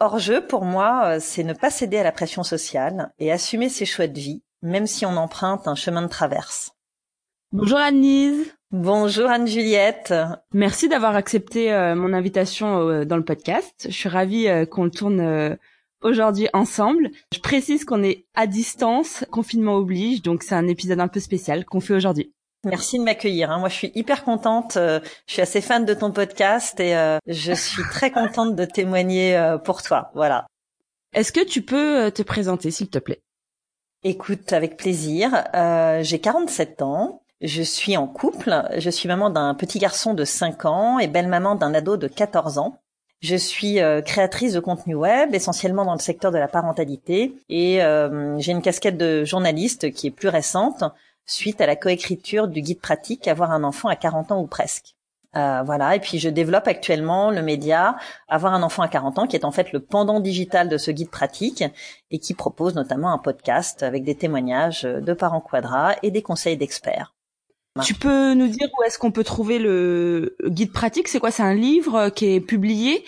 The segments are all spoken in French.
Hors-jeu, pour moi, euh, c'est ne pas céder à la pression sociale et assumer ses choix de vie, même si on emprunte un chemin de traverse. Bonjour Anne-Lise. Bonjour Anne-Juliette. Merci d'avoir accepté euh, mon invitation euh, dans le podcast. Je suis ravie qu'on le tourne aujourd'hui ensemble. Je précise qu'on est à distance, confinement oblige, donc c'est un épisode un peu spécial qu'on fait aujourd'hui. Merci de m'accueillir. Hein. Moi, je suis hyper contente. Euh, je suis assez fan de ton podcast et euh, je suis très contente de témoigner euh, pour toi. Voilà. Est-ce que tu peux te présenter, s'il te plaît? Écoute, avec plaisir. J'ai 47 ans. Je suis en couple. Je suis maman d'un petit garçon de 5 ans et belle-maman d'un ado de 14 ans. Je suis créatrice de contenu web, essentiellement dans le secteur de la parentalité, et j'ai une casquette de journaliste qui est plus récente suite à la coécriture du guide pratique Avoir un enfant à 40 ans ou presque. Euh, voilà, et puis je développe actuellement le média Avoir un enfant à 40 ans, qui est en fait le pendant digital de ce guide pratique et qui propose notamment un podcast avec des témoignages de parents quadras et des conseils d'experts. Tu peux nous dire où est-ce qu'on peut trouver le guide pratique? C'est quoi? C'est un livre qui est publié?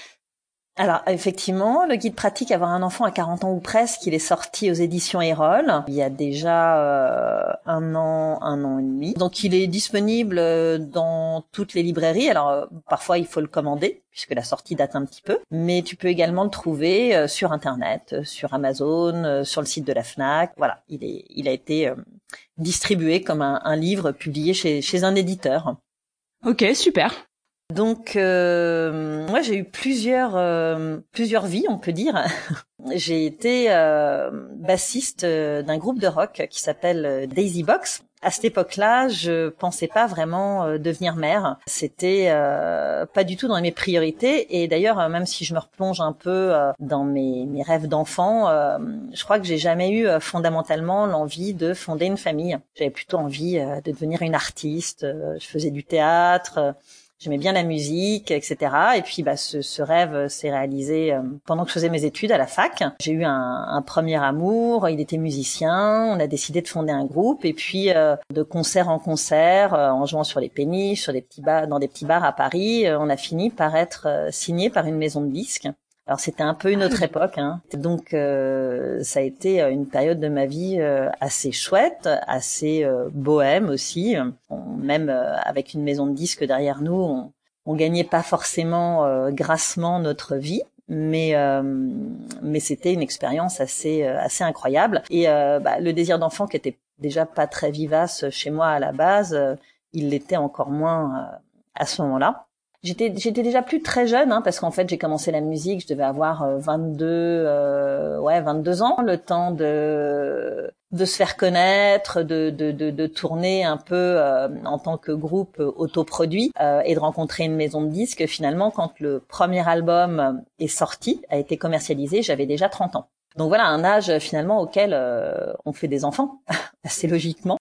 Alors effectivement, le guide pratique avoir un enfant à 40 ans ou presque, il est sorti aux éditions Erol il y a déjà euh, un an, un an et demi. Donc il est disponible euh, dans toutes les librairies. Alors euh, parfois il faut le commander puisque la sortie date un petit peu, mais tu peux également le trouver sur internet, sur Amazon, sur le site de la Fnac. Voilà, il est, il a été distribué comme un, un livre publié chez, chez un éditeur. Ok, super. Donc euh, moi j'ai eu plusieurs euh, plusieurs vies on peut dire. j'ai été euh, bassiste d'un groupe de rock qui s'appelle Daisy Box. À cette époque-là, je pensais pas vraiment devenir mère. C'était pas du tout dans mes priorités. Et d'ailleurs, même si je me replonge un peu dans mes, mes rêves d'enfant, je crois que j'ai jamais eu fondamentalement l'envie de fonder une famille. J'avais plutôt envie de devenir une artiste. je faisais du théâtre j'aimais bien la musique, etc. Et puis bah, ce, ce rêve s'est réalisé euh, pendant que je faisais mes études à la fac. J'ai eu un, un, premier amour, il était musicien, on a décidé de fonder un groupe et puis euh, de concert en concert, euh, en jouant sur les péniches, sur des petits bars, dans des petits bars à Paris, on a fini par être signé par une maison de disques. Alors c'était un peu une autre époque, hein. donc euh, ça a été euh, une période de ma vie euh, assez chouette, assez bohème aussi. même avec une maison de disques derrière nous, on, on gagnait pas forcément grassement notre vie, mais mais c'était une expérience assez assez incroyable. Et bah, le désir d'enfant qui était déjà pas très vivace chez moi à la base, il l'était encore moins à ce moment-là. J'étais j'étais déjà plus très jeune hein, parce qu'en fait j'ai commencé la musique, je devais avoir 22 euh, euh, ouais 22 ans, le temps de de se faire connaître, de de de, de tourner un peu euh, en tant que groupe autoproduit euh, et de rencontrer une maison de disques. Finalement, quand le premier album est sorti, a été commercialisé, j'avais déjà 30 ans. Donc voilà un âge finalement auquel on fait des enfants assez logiquement.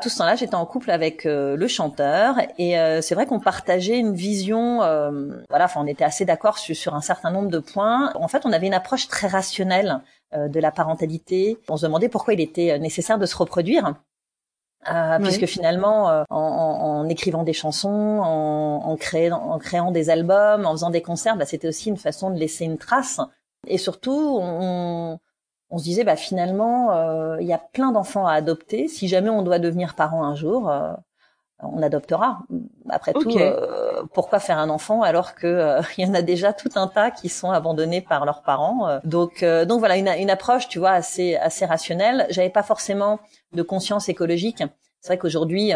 Tout ce temps-là, j'étais en couple avec euh, le chanteur et euh, c'est vrai qu'on partageait une vision. Euh, voilà, enfin, on était assez d'accord sur, un certain nombre de points. En fait, on avait une approche très rationnelle de la parentalité. On se demandait pourquoi il était nécessaire de se reproduire. puisque finalement, en, en, écrivant des chansons, en, en, créant, en créant des albums, en faisant des concerts, bah, c'était aussi une façon de laisser une trace. Et surtout, on, on se disait bah finalement euh, il y a plein d'enfants à adopter. Si jamais on doit devenir parent un jour, euh, on adoptera. Après tout, euh, pourquoi faire un enfant alors que il y en a déjà tout un tas qui sont abandonnés par leurs parents. donc donc voilà une, une approche tu vois assez assez rationnelle. J'avais pas forcément de conscience écologique. C'est vrai qu'aujourd'hui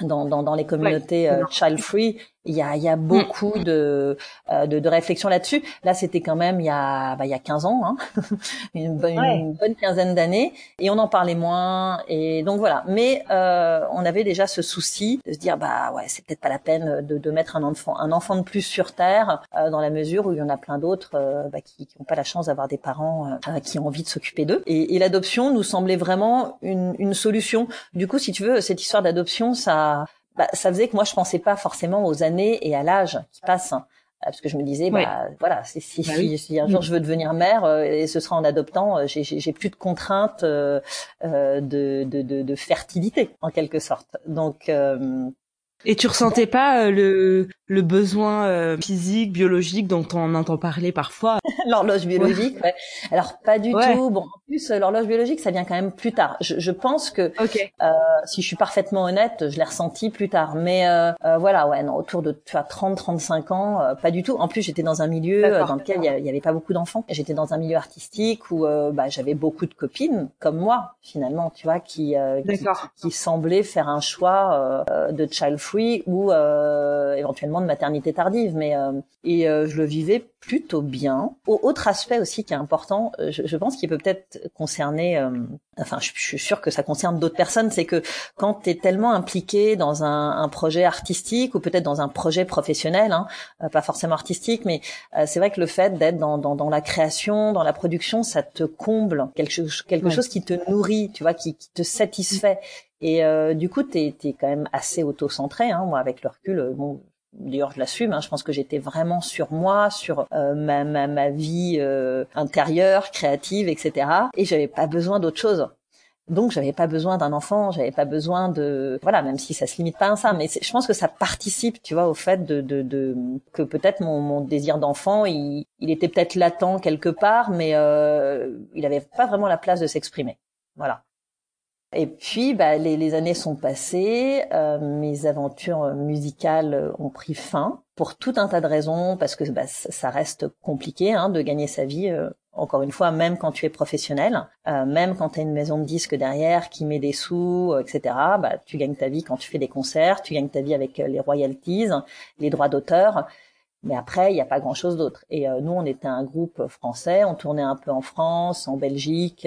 dans, dans, dans les communautés child free, il y a, il y a beaucoup mm. de, euh, de, de réflexions là-dessus. Là, c'était quand même il y a, bah, il y a 15 ans, hein. une, bonne, une, bonne, quinzaine d'années, et on en parlait moins. Et donc voilà. Mais euh, on avait déjà ce souci de se dire, bah ouais, c'est peut-être pas la peine de, de mettre un enfant, un enfant de plus sur terre, euh, dans la mesure où il y en a plein d'autres euh, bah, qui n'ont pas la chance d'avoir des parents euh, qui ont envie de s'occuper d'eux. Et, et l'adoption nous semblait vraiment une, une solution. Du coup, si tu veux, cette histoire d'adoption, ça bah, ça faisait que moi je pensais pas forcément aux années et à l'âge qui passe. parce que je me disais bah voilà si, si, bah si, un jour je veux devenir mère et ce sera en adoptant j'ai plus de contraintes de, de, de, de, fertilité en quelque sorte. Donc et tu ressentais pas le le besoin euh, physique, biologique dont on entend parler parfois? l'horloge biologique, ouais. Alors pas du tout. Bon, en plus euh, l'horloge biologique, ça vient quand même plus tard. Je, je pense que euh, si je suis parfaitement honnête, je l'ai ressenti plus tard. Mais euh, euh voilà, ouais, non, autour de tu vois 30, 35 ans, pas du tout. En plus, j'étais dans un milieu dans lequel il y, avait pas beaucoup d'enfants. J'étais dans un milieu artistique où bah, j'avais beaucoup de copines comme moi finalement, tu vois, qui qui, qui, qui, semblaient faire un choix de child ou éventuellement de maternité tardive, mais euh, et euh, je le vivais plutôt bien. autre aspect aussi qui est important, euh, je, je pense qu'il peut peut-être concerner, enfin je, suis sûre que ça concerne d'autres personnes, c'est que quand tu es tellement impliqué dans un, un projet artistique ou peut-être dans un projet professionnel, hein, pas forcément artistique, mais c'est vrai que le fait d'être dans, dans, dans, la création, dans la production, ça te comble quelque, quelque chose qui te nourrit, tu vois, qui, qui te satisfait. Et euh, du coup, tu es, quand même assez auto-centré. Hein. Moi, avec le recul, bon, D'ailleurs, je l'assume. Hein, je pense que j'étais vraiment sur moi, sur euh, ma, ma, ma, vie euh, intérieure, créative, etc. Et j'avais pas besoin d'autre chose. Donc, j'avais pas besoin d'un enfant. J'avais pas besoin de voilà, même si ça se limite pas à ça. Mais je pense que ça participe, tu vois, au fait de, de, de que peut-être mon, mon, désir d'enfant, il, il, était peut-être latent quelque part, mais euh, il avait pas vraiment la place de s'exprimer. Voilà. Et puis, bah, les, les, années sont passées, euh, mes aventures musicales ont pris fin pour tout un tas de raisons, parce que bah, ça reste compliqué hein, de gagner sa vie. Euh, encore une fois, même quand tu es professionnel, euh, même quand tu as une maison de disques derrière qui met des sous, euh, etc., bah, tu gagnes ta vie quand tu fais des concerts, tu gagnes ta vie avec les royalties, les droits d'auteur. Mais après, il n'y a pas grand-chose d'autre. Et nous, on était un groupe français, on tournait un peu en France, en Belgique,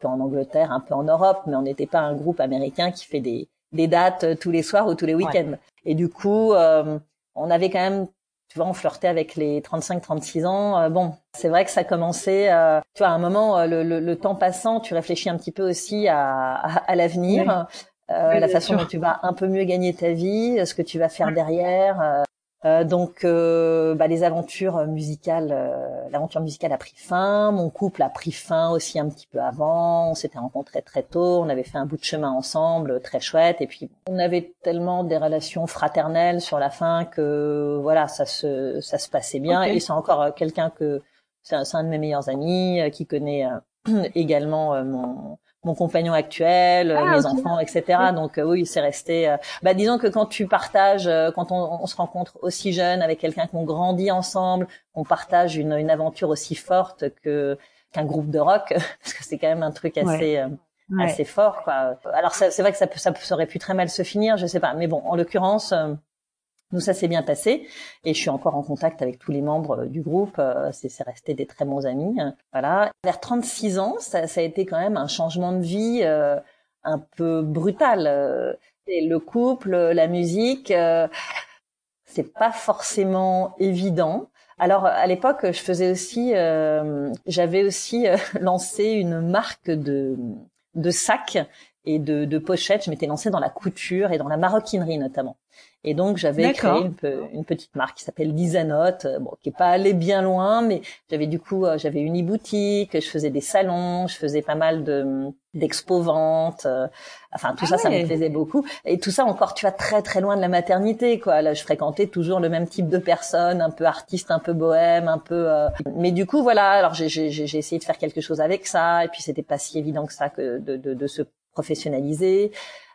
peu en Angleterre, un peu en Europe, mais on n'était pas un groupe américain qui fait des, des dates euh, tous les soirs ou tous les week-ends. Et du coup, euh, on avait quand même, tu vois, on flirtait avec les 35-36 ans. Euh, bon, c'est vrai que ça commençait, tu vois, à un moment, le, le, le, temps passant, tu réfléchis un petit peu aussi à, à, l'avenir. la façon dont tu vas un peu mieux gagner ta vie, ce que tu vas faire derrière. Euh, donc, euh, bah, les aventures musicales, euh, l'aventure musicale a pris fin. Mon couple a pris fin aussi un petit peu avant. On s'était rencontrés très tôt. On avait fait un bout de chemin ensemble, très chouette. Et puis, on avait tellement des relations fraternelles sur la fin que voilà, ça se ça se passait bien. Et c'est encore quelqu'un que c'est un, un, de mes meilleurs amis qui connaît également mon mon compagnon actuel, ah, mes enfants, etc. Donc euh, oui, c'est resté. Euh, bah, disons que quand tu partages, euh, quand on, on, se rencontre aussi jeune avec quelqu'un qu'on grandit ensemble, on partage une, une aventure aussi forte que qu'un groupe de rock, parce que c'est quand même un truc assez assez fort. Quoi. Alors c'est vrai que ça, ça, ça aurait pu très mal se finir, je sais pas. Mais bon, en l'occurrence. Nous, ça s'est bien passé et je suis encore en contact avec tous les membres euh, du groupe. Euh, c'est resté des très bons amis. Voilà. Vers 36 ans, ça, ça a été quand même un changement de vie euh, un peu brutal. le couple, la musique, c'est pas forcément évident. Alors à l'époque, je faisais aussi, j'avais aussi lancé une marque de de sacs et de, de pochettes. Je m'étais lancée dans la couture et dans la maroquinerie notamment. Et donc j'avais créé une, une, petite marque qui s'appelle Lisanote, euh, bon, qui est pas allée bien loin, mais j'avais du coup euh, j'avais une e-boutique, je faisais des salons, je faisais pas mal de d'expo ventes, euh, enfin tout ah ça ça me plaisait beaucoup. Et tout ça encore tu vois très très loin de la maternité quoi. Là je fréquentais toujours le même type de personnes, un peu artiste, un peu bohème, un peu. Mais du coup voilà, alors j'ai j'ai essayé de faire quelque chose avec ça, et puis c'était pas si évident que ça que de de, de se professionnaliser.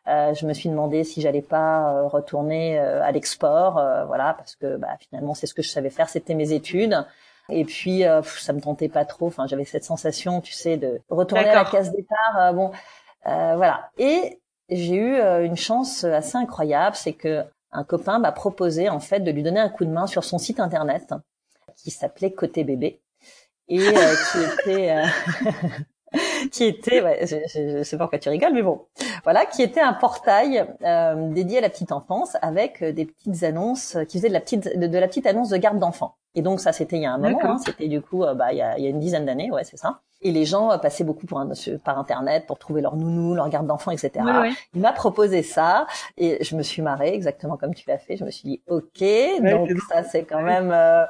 Euh, je me suis demandé si j'allais pas euh, retourner euh, à l'export, voilà, parce que bah, finalement c'est ce que je savais faire, c'était mes études. Et puis ça me tentait pas trop. Enfin, j'avais cette sensation, tu sais, de retourner à la case départ. bon, voilà. Et j'ai eu une chance assez incroyable, c'est que un copain m'a proposé en fait de lui donner un coup de main sur son site internet qui s'appelait Côté Bébé et qui était qui était, ouais, je, je, sais pas pourquoi tu rigoles, mais bon, voilà, qui était un portail euh, dédié à la petite enfance avec euh, des petites annonces, qui faisait de la petite, de, la petite annonce de garde d'enfants. Et donc ça, c'était il y a un moment, hein, c'était du coup, euh, bah, il y a, il y a une dizaine d'années, ouais, c'est ça. Et les gens euh, passaient beaucoup pour un, par internet pour trouver leur nounou, leur garde d'enfant, etc. Il m'a proposé ça et je me suis marrée exactement comme tu l'as fait. Je me suis dit ok, donc ça c'est quand même euh,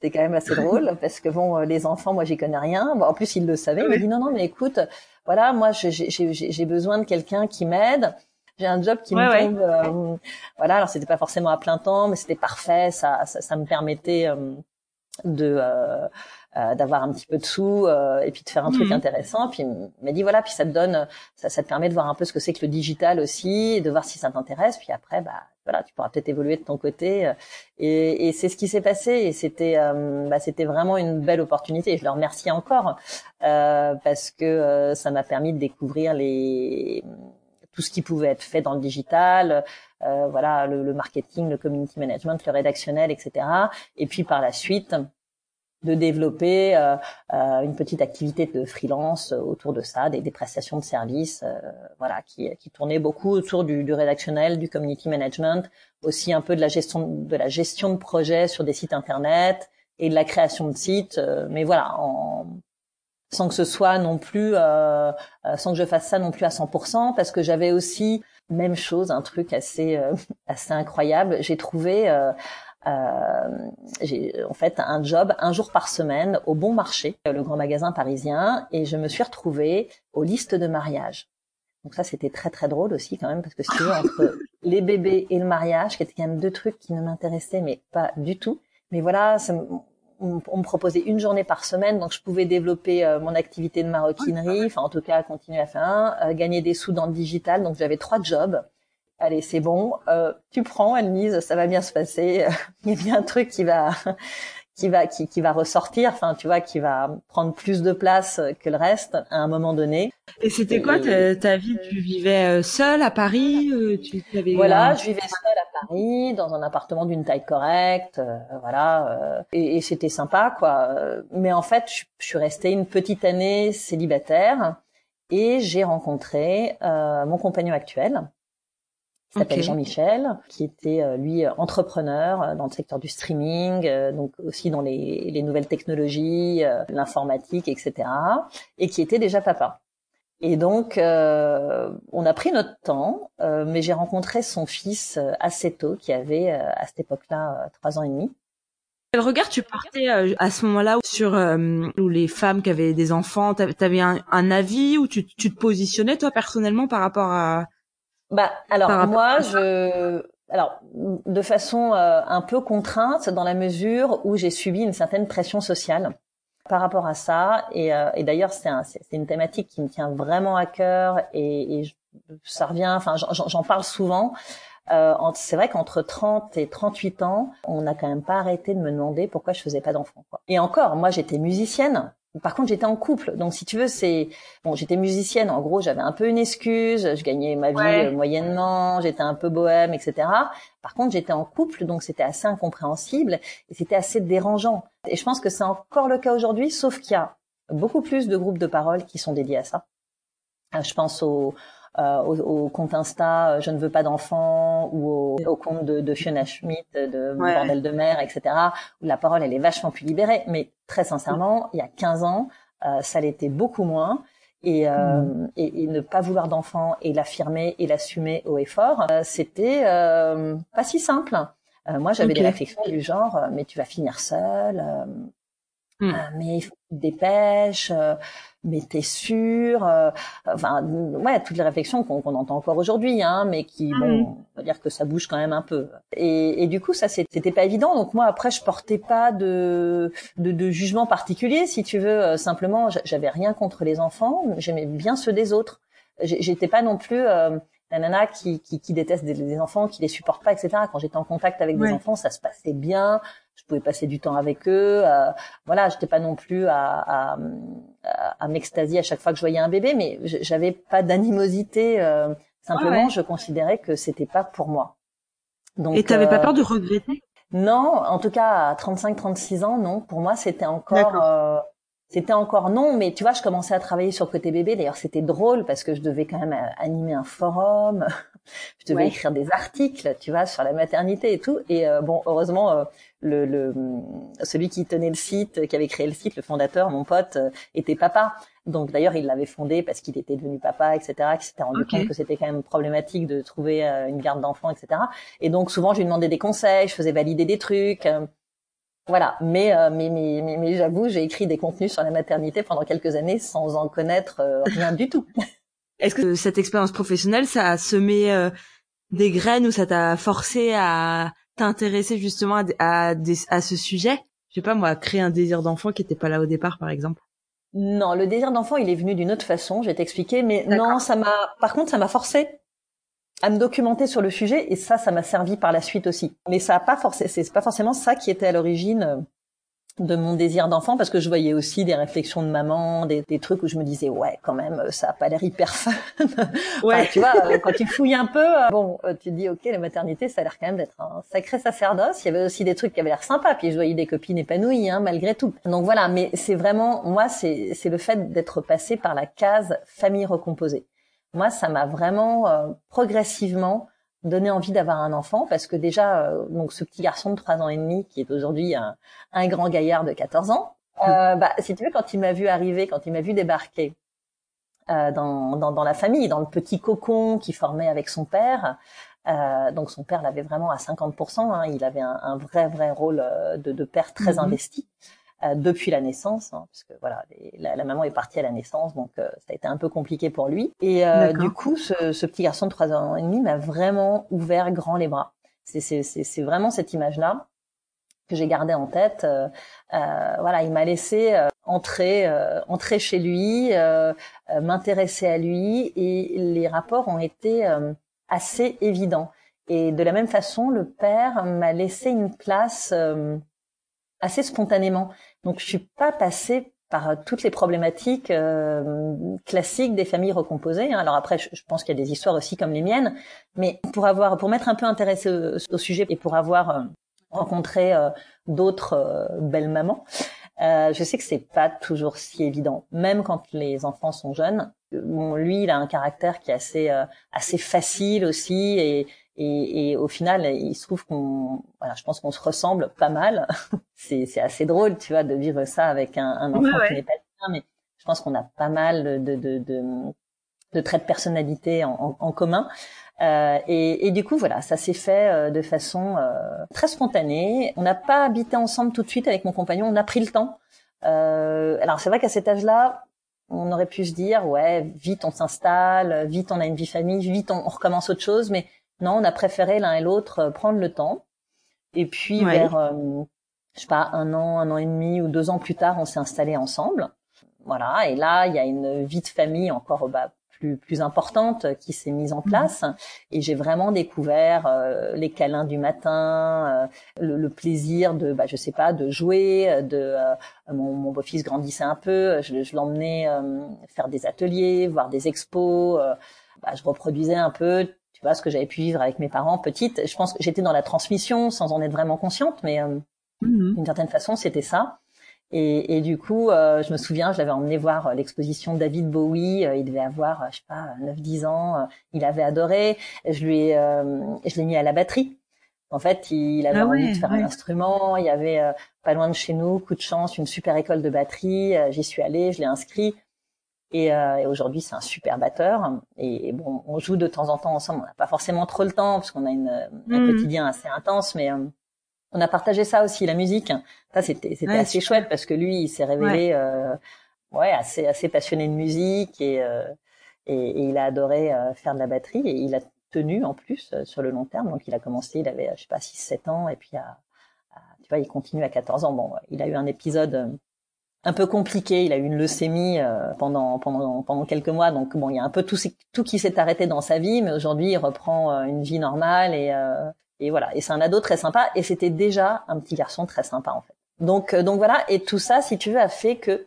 c'est quand même assez drôle parce que bon les enfants, moi j'y connais rien. Bon, en plus il le savait. Il m'a dit non non mais écoute, voilà moi j'ai besoin de quelqu'un qui m'aide j'ai un job qui me tombe euh, voilà alors c'était pas forcément à plein temps mais c'était parfait ça, ça, ça me permettait euh, de euh, d'avoir un petit peu de sous et puis de faire un truc mhm. intéressant. Puis il m'a dit voilà puis ça te donne ça, ça te permet de voir un peu ce que c'est que le digital aussi de voir si ça t'intéresse. Puis après bah voilà tu pourras peut-être évoluer de ton côté et, et c'est ce qui s'est passé et c'était bah, c'était vraiment une belle opportunité. Et je le remercie encore parce que ça m'a permis de découvrir les tout ce qui pouvait être fait dans le digital, euh, voilà, le, le, marketing, le community management, le rédactionnel, etc. Et puis par la suite, de développer euh, euh, une petite activité de freelance autour de ça, des, des prestations de services, euh, voilà, qui, qui tournait beaucoup autour du, du, rédactionnel, du community management, aussi un peu de la gestion de la gestion de projets sur des sites internet et de la création de sites, euh, mais voilà, en, sans que ce soit non plus, euh, euh sans que je fasse ça non plus à 100%, parce que j'avais aussi même chose, un truc assez euh, assez incroyable. J'ai trouvé euh, euh, j'ai en fait un job un jour par semaine au Bon Marché, le grand magasin parisien, et je me suis retrouvée aux listes de mariage. Donc ça, c'était très très drôle aussi quand même, parce que si tu veux, entre les bébés et le mariage, qui étaient quand même deux trucs qui ne m'intéressaient mais pas du tout. Mais voilà, ça, on, me proposait une journée par semaine, donc je pouvais développer euh, mon activité de maroquinerie, enfin en tout cas continuer à faire un, euh, gagner des sous dans le digital, donc j'avais trois jobs. Allez, c'est bon, euh, tu prends, Anne-Lise, ça va bien se passer. Il y a bien un truc qui va qui va qui, qui va ressortir, enfin tu vois, qui va prendre plus de place que le reste à un moment donné. Et c'était quoi ta, ta, vie? Tu vivais euh, seule à Paris euh, tu, avais Voilà, je vivais seule à Paris dans un appartement d'une taille correcte, euh, voilà, et, et c'était sympa quoi. Mais en fait, je, je, suis restée une petite année célibataire et j'ai rencontré mon compagnon actuel qui s'appelle Jean-Michel, qui était euh, lui entrepreneur euh, dans le secteur du streaming, euh, donc aussi dans les, les nouvelles technologies, l'informatique, etc., et qui était déjà papa. Et donc, euh, on a pris notre temps, euh, mais j'ai rencontré son fils assez tôt, qui avait à cette époque-là trois ans et demi. Quel regard tu portais à ce moment-là sur euh, les femmes qui avaient des enfants? T'avais un, un avis ou tu, tu te positionnais toi personnellement par rapport à, bah alors moi je alors de façon euh, un peu contrainte dans la mesure où j'ai subi une certaine pression sociale par rapport à ça. Et, euh, et d'ailleurs c'est un, une thématique qui me tient vraiment à cœur et, et ça revient enfin j'en parle souvent. Euh, c'est vrai qu'entre 30 et 38 ans, on n'a quand même pas arrêté de me demander pourquoi je faisais pas d'enfants. Et encore, moi j'étais musicienne, par contre, j'étais en couple, donc si tu veux, c'est bon. J'étais musicienne, en gros, j'avais un peu une excuse. Je gagnais ma vie euh, moyennement, j'étais un peu bohème, etc. Par contre, j'étais en couple, donc c'était assez incompréhensible et c'était assez dérangeant. Et je pense que c'est encore le cas aujourd'hui, sauf qu'il y a beaucoup plus de groupes de parole qui sont dédiés à ça. Euh, je pense aux euh, au, au, compte Insta euh, je ne veux pas d'enfants ou au, compte de, de, Fiona Schmidt de bordel de mer etc où la parole elle est vachement plus libérée. Mais très sincèrement il y a 15 ans euh, ça l'était beaucoup moins. Et, euh, mm. et, et, ne pas vouloir d'enfants et l'affirmer et l'assumer haut et fort euh, c'était pas si simple. Moi j'avais des réflexions du genre mais tu vas finir seule mm. mais il faut que tu te dépêches mais t'es sûr euh, Enfin, ouais, toutes les réflexions qu'on entend encore aujourd'hui, hein, mais qui, ah bon, on va dire que ça bouge quand même un peu. Et, et du coup, ça, c'était pas évident. Donc moi, après, je portais pas de, de, de jugement particulier, si tu veux. Euh, simplement, j'avais rien contre les enfants. J'aimais bien ceux des autres. J'étais pas non plus euh, la nana qui, qui, qui déteste des, enfants, qui les supporte pas, etc. Quand j'étais en contact avec des enfants, ça se passait bien. Je pouvais passer du temps avec eux. Euh, voilà, j'étais pas non plus à, à, à, m'extasier à chaque fois que je voyais un bébé, mais j'avais pas d'animosité. Euh, simplement, je considérais que c'était pas pour moi. Donc, Et t'avais pas euh, peur de regretter? Non, en tout cas à 35-36 ans, non. Pour moi, c'était encore euh, c'était encore non, mais tu vois, je commençais à travailler sur côté bébé. D'ailleurs, c'était drôle parce que je devais quand même euh, animer un forum. je devais écrire des articles, tu vois, sur la maternité et tout. Et bon, heureusement, le, le, celui qui tenait le site, qui avait créé le site, le fondateur, mon pote, était papa. Donc d'ailleurs, il l'avait fondé parce qu'il était devenu papa, etc., qui s'était rendu compte que c'était quand même problématique de trouver une garde d'enfants, etc. Et donc souvent, je lui demandais des conseils, je faisais valider des trucs. Voilà, mais, euh, mais, mais, mais, j'avoue, j'ai écrit des contenus sur la maternité pendant quelques années sans en connaître euh, rien du tout. Est-ce que cette expérience professionnelle, ça a semé euh, des graines ou ça t'a forcé à t'intéresser justement à, à, à, ce sujet? Je sais pas moi, créer un désir d'enfant qui était pas là au départ, par exemple. Non, le désir d'enfant, il est venu d'une autre façon. Je vais t'expliquer, mais non, ça m'a. Par contre, ça m'a forcé à me documenter sur le sujet et ça, ça m'a servi par la suite aussi. Mais ça a pas forcément, c'est pas forcément ça qui était à l'origine euh, de mon désir d'enfant parce que je voyais aussi des réflexions de maman, des, des trucs où je me disais ouais quand même ça a pas l'air hyper fun. ouais. tu vois euh, quand tu fouilles un peu, euh, bon tu te dis ok la maternité ça a l'air quand même d'être un sacré sacerdoce. Il y avait aussi des trucs qui avaient l'air sympas puis je voyais des copines épanouies hein, malgré tout. Donc voilà mais c'est vraiment moi c'est c'est le fait d'être passé par la case famille recomposée moi, ça m'a vraiment euh, progressivement donné envie d'avoir un enfant parce que déjà, euh, donc ce petit garçon de trois ans et demi qui est aujourd'hui un, un, grand gaillard de 14 ans, euh, bah, si tu veux, quand il m'a vu arriver, quand il m'a vu débarquer euh, dans, dans, dans, la famille, dans le petit cocon qu'il formait avec son père, euh, donc son père l'avait vraiment à 50%, hein, il avait un, un, vrai vrai rôle de, de père très mm-hmm. investi. Euh, depuis la naissance, hein, parce que voilà, la, la, maman est partie à la naissance, donc euh, ça a été un peu compliqué pour lui. Et euh, du coup, ce, ce, petit garçon de trois ans et demi m'a vraiment ouvert grand les bras. C'est vraiment cette image-là que j'ai gardée en tête. Euh, voilà, il m'a laissé entrer, entrer chez lui, m'intéresser à lui, et les rapports ont été assez évidents. Et de la même façon, le père m'a laissé une place assez spontanément. Donc je suis pas passée par euh, toutes les problématiques euh, classiques des familles recomposées. Hein. Alors après, je, pense qu'il y a des histoires aussi comme les miennes, mais pour avoir, pour m'être un peu intéressée au, sujet et pour avoir euh, rencontré d'autres belles mamans, je sais que c'est pas toujours si évident, même quand les enfants sont jeunes. Bon, lui, il a un caractère qui est assez assez facile aussi et et, et, au final, il se trouve qu'on, voilà, je pense qu'on se ressemble pas mal. c'est, assez drôle, tu vois, de vivre ça avec un, un enfant qui n'est pas bien, mais je pense qu'on a pas mal de, de, de, de traits de personnalité en, en, commun. Euh, et, et, du coup, voilà, ça s'est fait euh, de façon euh, très spontanée. On n'a pas habité ensemble tout de suite avec mon compagnon. On a pris le temps. Euh, alors c'est vrai qu'à cet âge-là, on aurait pu se dire, ouais, vite on s'installe, vite on a une vie famille, vite on, on recommence autre chose, mais non, on a préféré l'un et l'autre euh, prendre le temps. Et puis vers, euh, je sais pas, un an, un an et demi ou deux ans plus tard, on s'est installés ensemble. Voilà. Et là, il y a une vie de famille encore bah, plus plus importante qui s'est mise en mhm. place. Et j'ai vraiment découvert euh, les câlins du matin, le, plaisir de, bah, je sais pas, de jouer. De mon, beau-fils grandissait un peu. Je, je l'emmenais faire des ateliers, voir des expos. Bah, je reproduisais un peu ce que j'avais pu vivre avec mes parents petite. Je pense que j'étais dans la transmission sans en être vraiment consciente, mais euh, mhm. d'une certaine façon, c'était ça. Et, et, du coup, euh, je me souviens, je l'avais emmené voir euh, l'exposition David Bowie. il devait avoir, je sais pas, 9-10 ans. il avait adoré. Je lui, ai, je l'ai mis à la batterie. En fait, il avait ah envie de faire un instrument. Il y avait pas loin de chez nous, coup de chance, une super école de batterie. J'y suis allée, je l'ai inscrit. Et, euh, et aujourd'hui, c'est un super batteur. Et, bon, on joue de temps en temps ensemble. On n'a pas forcément trop le temps parce qu'on a une, un mhm. quotidien assez intense, mais euh, on a partagé ça aussi, la musique. Ça, c'était c'était assez chouette parce que lui, il s'est révélé ouais. Euh, ouais. assez assez passionné de musique et, euh, et, et, il a adoré faire de la batterie et il a tenu en plus sur le long terme. Donc, il a commencé, il avait je sais pas 6-7 ans et puis à, tu vois, il continue à 14 ans. Bon, il a eu un épisode un peu compliqué. Il a eu une leucémie euh, pendant pendant pendant quelques mois, donc bon, il y a un peu tout tout qui s'est arrêté dans sa vie, mais aujourd'hui il reprend euh, une vie normale et euh, et voilà. Et c'est un ado très sympa et c'était déjà un petit garçon très sympa en fait. Donc donc voilà. Et tout ça, si tu veux, a fait que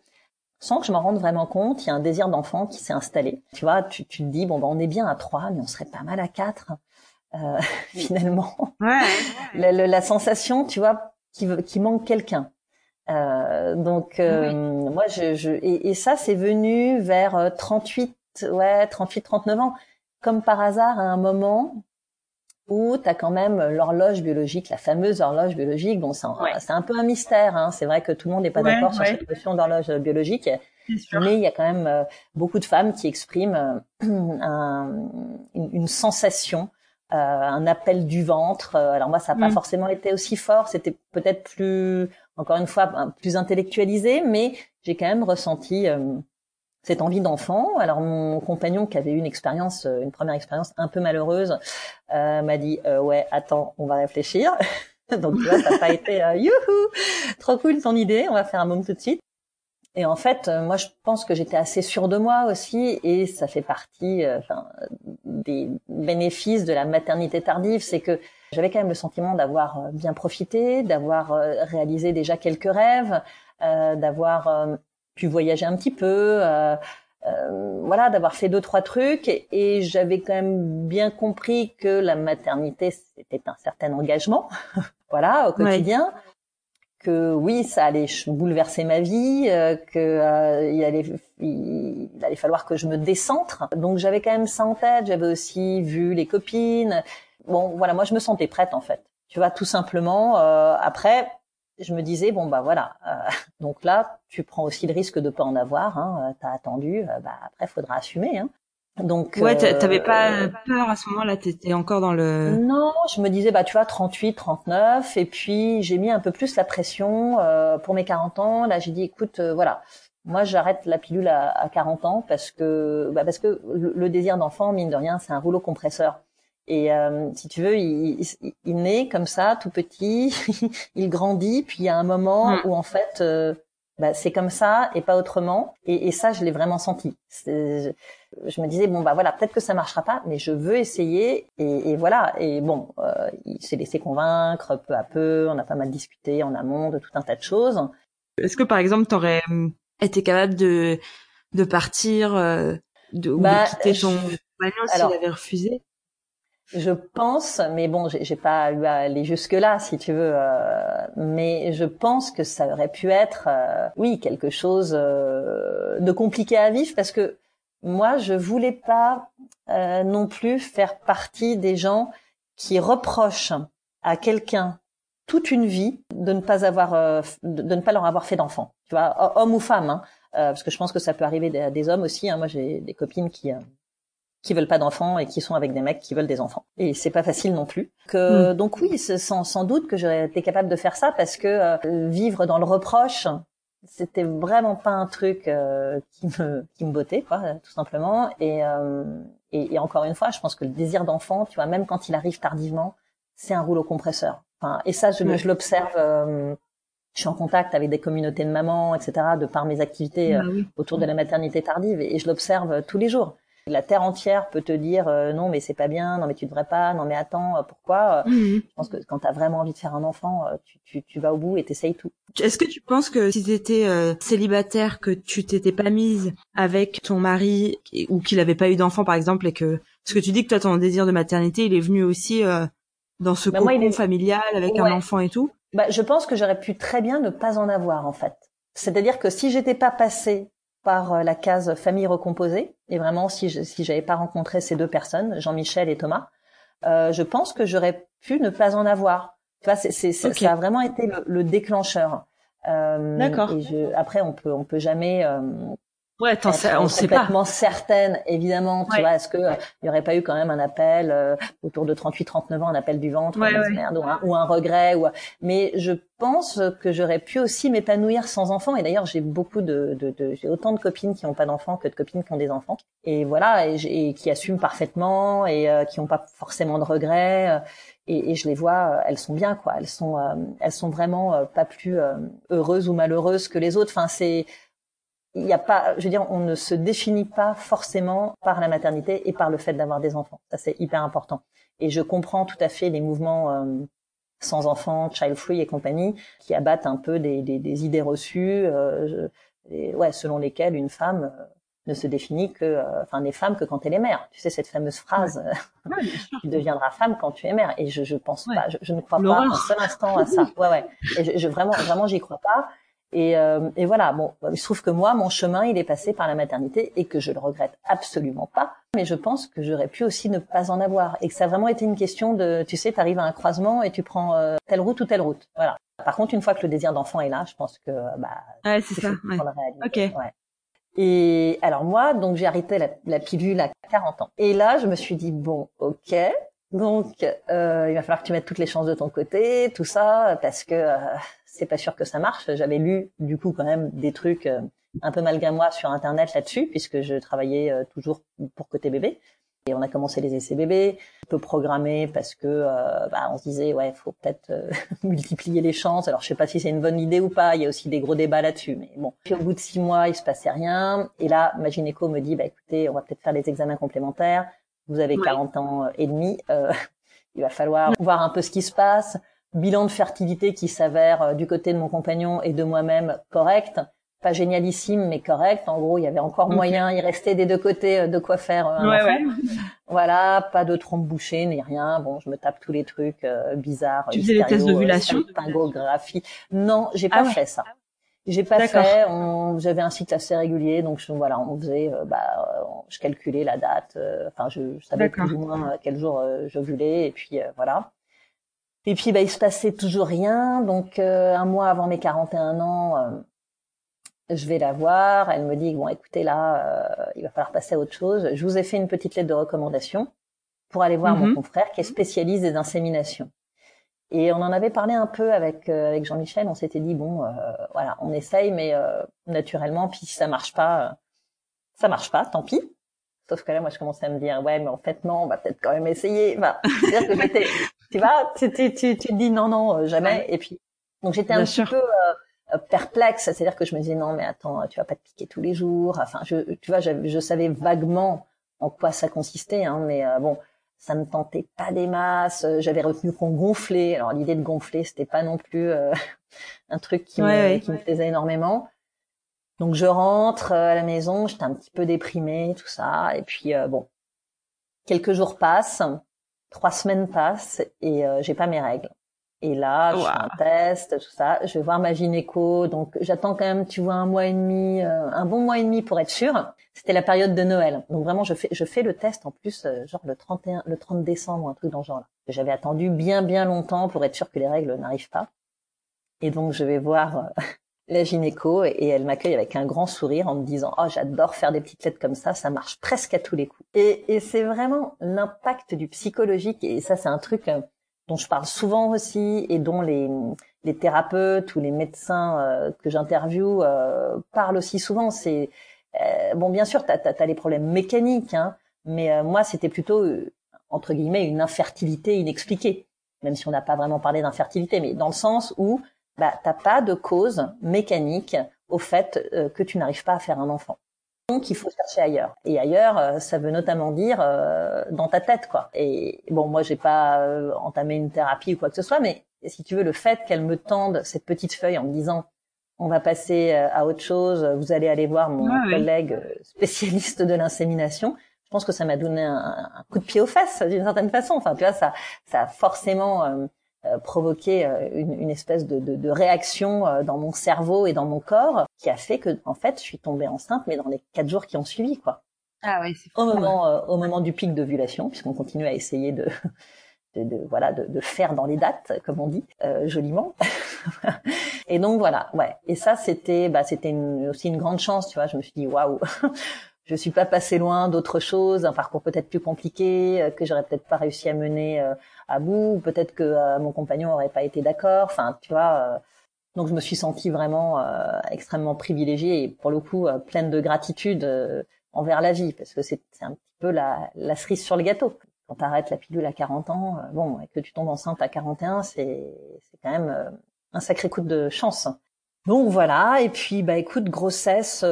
sans que je m'en rende vraiment compte, il y a un désir d'enfant qui s'est installé. Tu vois, tu, tu te dis bon ben on est bien à trois, mais on serait pas mal à quatre euh, finalement. Ouais. la, la, sensation, tu vois, qui, qui manque quelqu'un. Euh, donc euh, moi je, je et, et ça c'est venu vers 38 euh, ouais 38 39 ans comme par hasard à un moment où tu as quand même l'horloge biologique, la fameuse horloge biologique. Bon, c'est un peu un mystère. Hein. C'est vrai que tout le monde n'est pas d'accord sur cette notion d'horloge biologique, mais il y a quand même euh, beaucoup de femmes qui expriment euh, un, une, sensation, euh, un appel du ventre. Alors moi, ça n'a pas mm. forcément été aussi fort. C'était peut-être plus, encore une fois, plus intellectualisé, mais j'ai quand même ressenti cette envie d'enfant. Alors mon compagnon qui avait eu une expérience, euh, une première expérience un peu malheureuse, euh, m'a dit euh, ouais attends on va réfléchir. Donc là ça n'a pas été youhou trop cool ton idée, on va faire un moment tout de suite. Et en fait, moi, je pense que j'étais assez sûre de moi aussi, et ça fait partie enfin, des bénéfices de la maternité tardive, c'est que j'avais quand même le sentiment d'avoir bien profité, d'avoir réalisé déjà quelques rêves, d'avoir pu voyager un petit peu, euh, euh, voilà, d'avoir fait deux trois trucs et, j'avais quand même bien compris que la maternité c'était un certain engagement, voilà, au quotidien. Que oui, ça allait bouleverser ma vie, euh, que il allait allait falloir que je me décentre. Donc j'avais quand même ça en tête. J'avais aussi vu les copines. Bon, voilà, moi je me sentais prête en fait. Tu vois, tout simplement. après, je me disais bon bah voilà euh, donc là tu prends aussi le risque de pas en avoir hein, euh, t'as attendu euh, bah après faudra assumer hein. Donc ouais t'avais pas peur à ce moment-là t'étais encore dans le non je me disais bah tu vois 38 39 et puis j'ai mis un peu plus la pression pour mes 40 ans là j'ai dit écoute voilà moi j'arrête la pilule à, à, 40 ans parce que bah, parce que le désir d'enfant mine de rien c'est un rouleau compresseur et euh, si tu veux, il, il, naît comme ça, tout petit, il grandit, puis il y a un moment mm. où en fait, euh, bah, c'est comme ça et pas autrement. Et, et ça, je l'ai vraiment senti. Je, je, me disais bon bah voilà, peut-être que ça marchera pas, mais je veux essayer. Et, et voilà. Et bon, euh, il s'est laissé convaincre peu à peu. On a pas mal discuté en amont de tout un tas de choses. Est-ce que par exemple, t'aurais euh, été capable de de partir, euh, de, ou bah, de quitter ton compagnon s'il avait refusé? Je pense, mais bon, j'ai pas eu à aller jusque là, si tu veux. Euh, mais je pense que ça aurait pu être, euh, oui, quelque chose euh, de compliqué à vivre, parce que moi, je voulais pas non plus faire partie des gens qui reprochent à quelqu'un toute une vie de ne pas avoir, de, ne pas leur avoir fait d'enfant. Tu vois, homme ou femme, hein, parce que je pense que ça peut arriver à des hommes aussi. Hein. Moi, j'ai des copines qui qui veulent pas d'enfants et qui sont avec des mecs qui veulent des enfants. Et c'est pas facile non plus. Que, mm. Donc oui, sans, sans doute que j'aurais été capable de faire ça parce que euh, vivre dans le reproche, c'était vraiment pas un truc euh, qui me qui me bottait quoi, tout simplement. Et, euh, et, et encore une fois, je pense que le désir d'enfant, tu vois, même quand il arrive tardivement, c'est un rouleau compresseur. Enfin, et ça, je, je l'observe. je suis en contact avec des communautés de mamans, etc., de par mes activités bah autour de la maternité tardive, et je l'observe tous les jours. La terre entière peut te dire euh, non mais c'est pas bien, non mais tu devrais pas, non mais attends, euh, pourquoi euh, mhm. Je pense que quand tu as vraiment envie de faire un enfant, tu, tu, tu vas au bout et t'essayes tout. Est-ce que tu penses que si tu étais célibataire, que tu t'étais pas mise avec ton mari ou qu'il avait pas eu d'enfant par exemple et que ce que tu dis que toi ton désir de maternité il est venu aussi dans ce bah, cocon familial avec un enfant et tout? Bah, je pense que j'aurais pu très bien ne pas en avoir en fait. C'est-à-dire que si j'étais pas passée par euh, la case famille recomposée. Et vraiment, si je, si j'avais pas rencontré ces deux personnes, Jean-Michel et Thomas, euh, je pense que j'aurais pu ne pas en avoir. Tu vois, c'est, c'est, ça a vraiment été le, déclencheur. Euh, D'accord. après, on peut, on peut jamais euh, Ouais, on sait pas. Complètement certaine, évidemment. Tu vois, est-ce que euh, il y aurait pas eu quand même un appel euh, autour de 38-39 ans, un appel du ventre, ou, un, regret, ou mais je pense que j'aurais pu aussi m'épanouir sans enfant. Et d'ailleurs, j'ai beaucoup de, de, de j'ai autant de copines qui n'ont pas d'enfants que de copines qui ont des enfants. Et voilà, et, qui assument parfaitement et euh, qui n'ont pas forcément de regrets. Et, et, je les vois, elles sont bien, quoi. Elles sont, elles sont vraiment pas plus heureuses ou malheureuses que les autres. Enfin, c'est il n'y a pas, je veux dire, on ne se définit pas forcément par la maternité et par le fait d'avoir des enfants. Ça, c'est hyper important. Et je comprends tout à fait les mouvements euh, sans enfants, child free et compagnie, qui abattent un peu des, des, des idées reçues, euh, ouais, selon lesquelles une femme euh, ne se définit que, euh, enfin, n'est femme que quand elle est mère. Tu sais cette fameuse phrase, tu deviendras femme quand tu es mère. Et je, je pense pas, je, ne crois pas un seul instant à ça. Ouais, ouais. Et je, je vraiment, vraiment, j'y crois pas. Et, euh, et, voilà, bon, il se trouve que moi, mon chemin, il est passé par la maternité et que je le regrette absolument pas. Mais je pense que j'aurais pu aussi ne pas en avoir et que ça a vraiment été une question de, tu sais, tu arrives à un croisement et tu prends euh, telle route ou telle route. Voilà. Par contre, une fois que le désir d'enfant est là, je pense que bah, ouais, c'est ça. Ouais. Ok. Ouais. Et alors moi, donc j'ai arrêté la, la, pilule à 40 ans. Et là, je me suis dit bon, ok, donc euh, il va falloir que tu mettes toutes les chances de ton côté, tout ça, parce que euh, c'est pas sûr que ça marche. J'avais lu du coup quand même des trucs euh, un peu malgré moi sur internet là-dessus, puisque je travaillais euh, toujours pour côté bébé. Et on a commencé les essais bébés, un peu programmé parce que euh, bah, on se disait ouais, faut peut-être multiplier les chances. Alors je sais pas si c'est une bonne idée ou pas. Il y a aussi des gros débats là-dessus, mais bon. Puis au bout de six mois, il se passait rien. Et là, ma gynéco me dit bah écoutez, on va peut-être faire des examens complémentaires. Vous avez 40 ans et demi. il va falloir voir un peu ce qui se passe bilan de fertilité qui s'avère euh, du côté de mon compagnon et de moi-même correct. Pas génialissime mais correct. En gros il y avait encore moyen. Il restait des deux côtés euh, de quoi faire euh, un ouais, ouais. voilà pas de trompe bouchée ni rien. Bon je me tape tous les trucs bizarres tu faisais les tests d'ovulation pingographie non j'ai pas ah fait ça. J'ai pas fait. J'avais un site assez régulier. Donc je, voilà on faisait bah je calculais la date enfin je, je, savais plus ou moins quel jour j'ovulais. Et puis voilà et puis, bah, il se passait toujours rien. Donc, euh, un mois avant mes 41 ans, euh, je vais la voir. Elle me dit, bon, écoutez, là, euh, il va falloir passer à autre chose. Je vous ai fait une petite lettre de recommandation pour aller voir mon mhm. confrère qui est spécialiste des inséminations. Et on en avait parlé un peu avec avec Jean-Michel. On s'était dit, bon, voilà, on essaye, mais naturellement, puis si ça marche pas, ça marche pas, tant pis. Sauf que là, moi, je commençais à me dire, ouais, mais en fait, non, on va peut-être quand même essayer. Enfin, c'est-à-dire que j'étais, tu vois, tu, tu, tu, tu te dis non, non, euh, jamais. Et puis, donc j'étais un petit peu euh, euh, perplexe, c'est-à-dire que je me disais non, mais attends, tu vas pas te piquer tous les jours. Enfin, je, tu vois, je, je savais vaguement en quoi ça consistait, hein, mais bon, ça me tentait pas des masses. J'avais retenu qu'on gonflait. Alors l'idée de gonfler, c'était pas non plus un truc qui, me, qui me plaisait énormément. Donc je rentre à la maison, j'étais un petit peu déprimée, tout ça, et puis bon, quelques jours passent trois semaines passent et euh, j'ai pas mes règles. Et là, je fais un test, tout ça. Je vais voir ma gynéco, donc j'attends quand même, tu vois, un mois et demi, euh, un bon mois et demi pour être sûre. C'était la période de Noël, donc vraiment, je fais, je fais le test en plus, euh, genre le 31, le 30 décembre, un truc dans ce genre-là. J'avais attendu bien, bien longtemps pour être sûre que les règles n'arrivent pas. Et donc, je vais voir la gynéco et elle m'accueille avec un grand sourire en me disant oh j'adore faire des petites lettres comme ça ça marche presque à tous les coups. Et, et c'est vraiment l'impact du psychologique et ça c'est un truc euh, dont je parle souvent aussi et dont les, les thérapeutes ou les médecins euh, que j'interviewe euh, parlent aussi souvent. C'est euh, bon bien sûr t'as as, les problèmes mécaniques hein, mais moi c'était plutôt entre guillemets une infertilité inexpliquée même si on n'a pas vraiment parlé d'infertilité mais dans le sens où bah, t'as pas de cause mécanique au fait euh, que tu n'arrives pas à faire un enfant. Donc il faut chercher ailleurs. Et ailleurs, euh, ça veut notamment dire euh, dans ta tête, quoi. Et bon, moi j'ai pas entamé une thérapie ou quoi que ce soit, mais si tu veux, le fait qu'elle me tende cette petite feuille en me disant on va passer à autre chose, vous allez aller voir mon collègue spécialiste de l'insémination. Je pense que ça m'a donné un, un, coup de pied aux fesses d'une certaine façon. Enfin, tu vois, ça, ça a forcément euh, provoqué euh, une, une, espèce de, de, de, réaction euh, dans mon cerveau et dans mon corps qui a fait que en fait je suis tombée enceinte mais dans les quatre jours qui ont suivi quoi. Ah oui, au moment au moment du pic d'ovulation puisqu'on continue à essayer de de, de, voilà de, de, faire dans les dates comme on dit euh, joliment. Et donc voilà ouais. Et ça c'était bah c'était aussi une grande chance tu vois. Je me suis dit waouh je suis pas passée loin d'autres choses un parcours peut-être plus compliqué que j'aurais peut-être pas réussi à mener à bout, peut-être que euh, mon compagnon aurait pas été d'accord. Enfin, tu vois. Euh, donc je me suis sentie vraiment euh, extrêmement privilégiée et pour le coup pleine de gratitude envers la vie parce que c'est un petit peu la, la cerise sur le gâteau. Quand tu arrêtes la pilule à 40 ans, bon, et que tu tombes enceinte à 41, c'est c'est quand même un sacré coup de chance. Donc voilà, et puis bah écoute, grossesse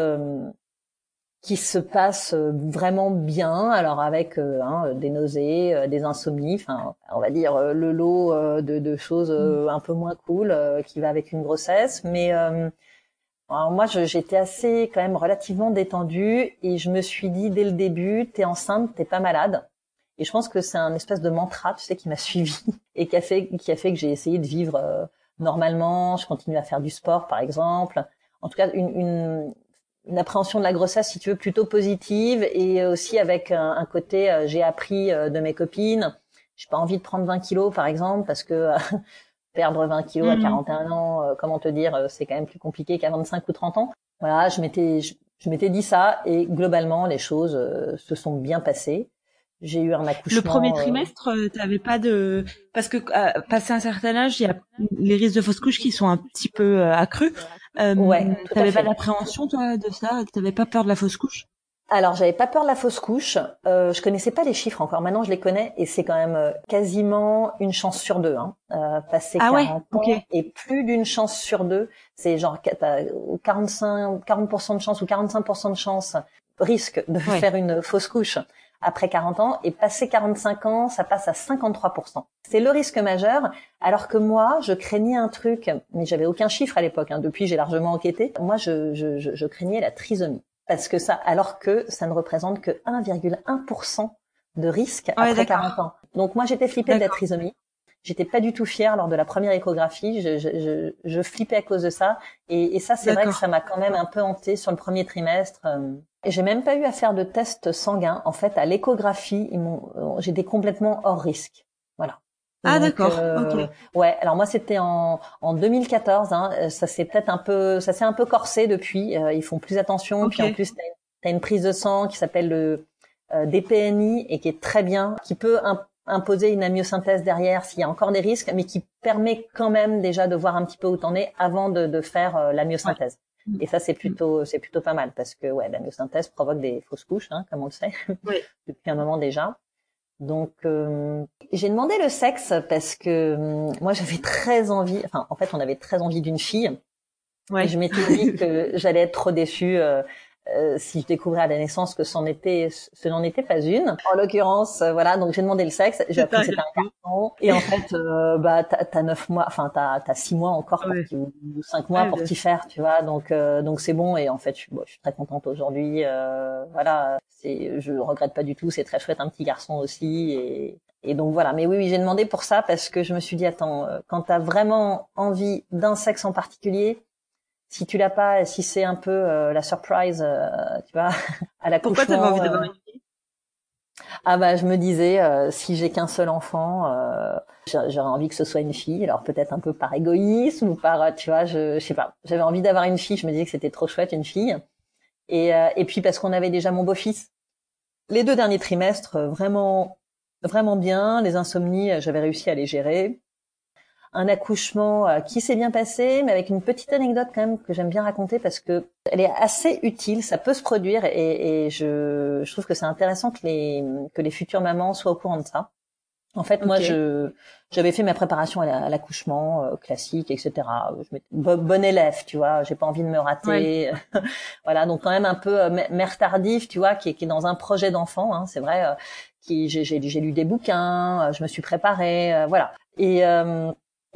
qui se passe euh, vraiment bien, alors avec euh, hein, des nausées, euh, des insomnies, enfin on va dire le lot de, de, choses mm. un peu moins cool qui va avec une grossesse. Mais alors moi j'étais assez quand même relativement détendue et je me suis dit dès le début t'es enceinte, t'es pas malade. Et je pense que c'est un espèce de mantra, tu sais, qui m'a suivi et qui a fait qui a fait que j'ai essayé de vivre normalement, je continue à faire du sport par exemple. En tout cas, une, une, une appréhension de la grossesse, si tu veux, plutôt positive et aussi avec un, côté, euh, j'ai appris euh, de mes copines. J'ai pas envie de prendre 20 kilos, par exemple, parce que perdre 20 kilos à 41 mhm. ans, euh, comment te dire, c'est quand même plus compliqué qu'à 25 ou 30 ans. Voilà, je m'étais, je, m'étais dit ça et globalement, les choses se sont bien passées. J'ai eu un accouchement. Le premier trimestre, tu t'avais pas de parce que passé un certain âge, il y a les risques de fausse couche qui sont un petit peu accrus. Euh, ouais. T'avais pas l'appréhension toi de ça Tu T'avais pas peur de la fausse couche? Alors, j'avais pas peur de la fausse couche. Euh, je connaissais pas les chiffres encore. Maintenant, je les connais et c'est quand même euh, quasiment une chance sur deux. Hein. Euh, passer ah 40 ans et plus d'une chance sur deux, c'est genre 45, 40% de chance ou 45% de chance risque de faire une fausse couche après 40 ans et passer 45 ans, ça passe à 53%. C'est le risque majeur, alors que moi, je craignais un truc, mais j'avais aucun chiffre à l'époque, hein, depuis j'ai largement enquêté, moi je, je, je, craignais la trisomie. Parce que ça, alors que ça ne représente que 1,1% de risque après 40 ans. Donc moi j'étais flippée de la trisomie. J'étais pas du tout fière lors de la première échographie. Je, je, je, flippais à cause de ça. Et, et ça, c'est vrai que ça m'a quand même un peu hanté sur le premier trimestre. Euh, et j'ai même pas eu à faire de test sanguin. En fait, à l'échographie, ils m'ont, euh, j'étais complètement hors risque. Voilà. Ah d'accord. Euh, ouais. Alors moi c'était en, en 2014. Hein, ça s'est peut-être un peu, ça s'est un peu corsé depuis. Euh, ils font plus attention. Puis en plus t'as une, une prise de sang qui s'appelle le euh, DPNI et qui est très bien, qui peut imposer une amyosynthèse derrière s'il y a encore des risques, mais qui permet quand même déjà de voir un petit peu où t'en es avant de, de faire euh, la myosynthèse. Mm. Et ça, c'est plutôt, c'est plutôt pas mal parce que ouais, la myosynthèse provoque des fausses couches, hein, comme on le sait, oui. depuis un moment déjà. Donc, euh, j'ai demandé le sexe parce que hum, moi, j'avais très envie. Enfin, en fait, on avait très envie d'une fille. Ouais. Et je m'étais dit que j'allais être trop déçue euh, euh, si je découvrais à la naissance que c'en était, ce n'en était pas une. En l'occurrence, euh, voilà, donc j'ai demandé le sexe, j'ai appris que c'était un garçon. Et en fait, euh, bah t'as neuf mois, enfin t'as as six mois encore ouais. pour ou cinq mois pour t'y faire, tu vois. Donc euh, donc c'est bon. Et en fait, je, suis, je suis très contente aujourd'hui. voilà, c'est, je regrette pas du tout. C'est très chouette, un petit garçon aussi. Et et donc voilà. Mais oui, oui, j'ai demandé pour ça parce que je me suis dit attends, quand t'as vraiment envie d'un sexe en particulier si tu l'as pas, si c'est un peu euh, la surprise, euh, tu vois, à la Pourquoi t'avais envie d'avoir euh, une fille Ah bah je me disais, si j'ai qu'un seul enfant, j'aurais envie que ce soit une fille. Alors peut-être un peu par égoïsme ou par, tu vois, je, je sais pas. J'avais envie d'avoir une fille. Je me disais que c'était trop chouette une fille. Et, et puis parce qu'on avait déjà mon beau-fils. Les deux derniers trimestres, vraiment, vraiment bien. Les insomnies, j'avais réussi à les gérer un accouchement euh, qui s'est bien passé, mais avec une petite anecdote quand même que j'aime bien raconter parce que elle est assez utile, ça peut se produire et, et je, je, trouve que c'est intéressant que les que les futures mamans soient au courant de ça. En fait, moi, je j'avais fait ma préparation à l'accouchement euh, classique, etc. Je bon, élève, tu vois. J'ai pas envie de me rater. voilà, donc quand même un peu euh, mère tardive, tu vois, qui est, qui est dans un projet d'enfant. Hein, c'est vrai. qui j'ai lu des bouquins, je me suis préparée, voilà. Et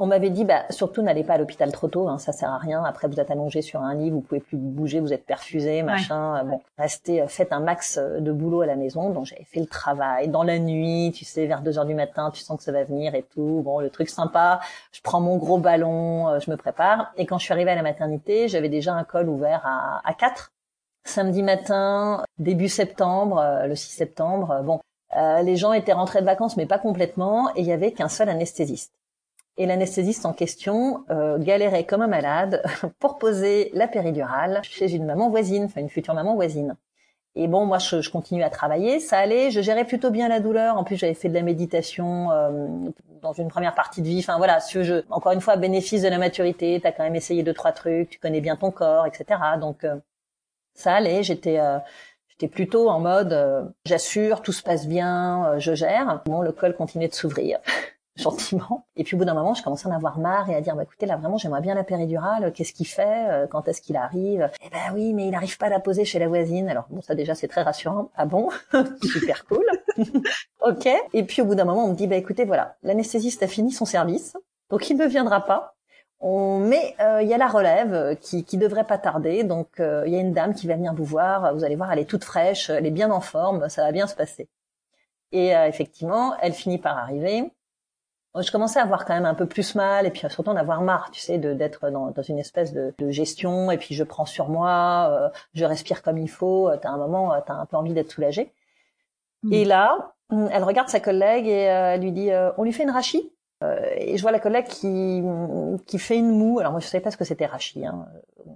on m'avait dit, bah, surtout n'allez pas à l'hôpital trop tôt, hein, ça sert à rien. Après, vous êtes allongé sur un lit, vous pouvez plus bouger, vous êtes perfusé, machin. Bon, restez, euh, faites un max euh, de boulot à la maison. Donc j'avais fait le travail dans la nuit, tu sais, vers deux heures du matin, tu sens que ça va venir et tout. Bon, le truc sympa. Je prends mon gros ballon, euh, je me prépare. Et quand je suis arrivée à la maternité, j'avais déjà un col ouvert à, à 4. Samedi matin, début septembre, le 6 septembre. Bon, les gens étaient rentrés de vacances, mais pas complètement, et il y avait qu'un seul anesthésiste et l'anesthésiste en question euh, galérait comme un malade pour poser la péridurale chez une maman voisine, enfin une future maman voisine. Et bon, moi, je, je continuais à travailler, ça allait, je gérais plutôt bien la douleur. En plus, j'avais fait de la méditation euh, dans une première partie de vie. Enfin voilà, ce jeu, encore une fois, bénéfice de la maturité, t'as quand même essayé deux trois trucs, tu connais bien ton corps, etc. Donc euh, ça allait. J'étais euh, j'étais plutôt en mode, j'assure, tout se passe bien, je gère. Bon, le col continuait de s'ouvrir. gentiment. Et puis au bout d'un moment, je commençais à en avoir marre et à dire, bah, écoutez, là vraiment, j'aimerais bien la péridurale. Qu'est-ce qu'il fait euh, Quand est-ce qu'il arrive? Eh ben oui, mais il n'arrive pas à la poser chez la voisine. Alors bon, ça déjà, c'est très rassurant. Ah bon? Super cool. ok. Et puis au bout d'un moment, on me dit, bah écoutez, voilà, l'anesthésiste a fini son service, donc il ne viendra pas. On met, euh, il y a la relève qui, qui devrait pas tarder, donc euh, il y a une dame qui va venir vous voir. Vous allez voir, elle est toute fraîche, elle est bien en forme, ça va bien se passer. Et effectivement, elle finit par arriver. Je commençais à avoir quand même un peu plus mal et puis surtout en avoir marre, tu sais, d'être dans, dans une espèce de, de, gestion et puis je prends sur moi, euh, je respire comme il faut. T'as un moment, t'as un peu envie d'être soulagée. Mm. Et là, elle regarde sa collègue et elle lui dit, on lui fait une rachie et je vois la collègue qui qui fait une moue. Alors moi je savais pas ce que c'était rachis. Hein.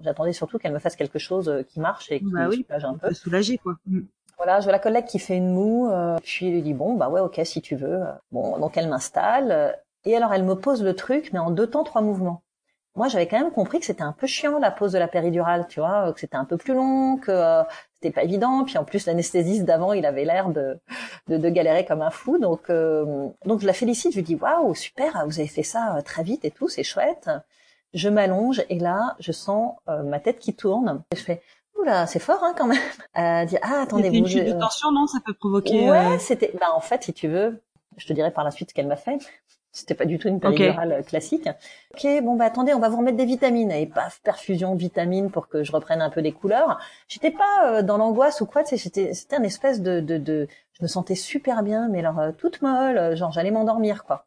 J'attendais surtout qu'elle me fasse quelque chose qui marche et qui bah oui, un peu. Soulager quoi. Voilà, je vois la collègue qui fait une moue, euh, puis elle lui dit bon bah ouais ok si tu veux. Bon donc elle m'installe et alors elle me pose le truc mais en deux temps trois mouvements. Moi j'avais quand même compris que c'était un peu chiant la pose de la péridurale, tu vois, que c'était un peu plus long, que euh, c'était pas évident, puis en plus l'anesthésiste d'avant il avait l'air de, de, de galérer comme un fou, donc euh, donc je la félicite, je lui dis waouh super, vous avez fait ça très vite et tout, c'est chouette. Je m'allonge et là je sens ma tête qui tourne. Et je fais Oula, c'est fort hein, quand même. Euh, dire ah attendez vous. Une chute de tension non, ça peut provoquer. Ouais, euh, c'était. Bah en fait, si tu veux, je te dirai par la suite ce qu'elle m'a fait. C'était pas du tout une péridurale euh, classique. Ok, bon bah attendez, on va vous remettre des vitamines et paf, perfusion vitamines pour que je reprenne un peu des couleurs. J'étais pas euh, dans l'angoisse ou quoi, c'était c'était un espèce de, de de je me sentais super bien mais alors toute molle, genre j'allais m'endormir quoi.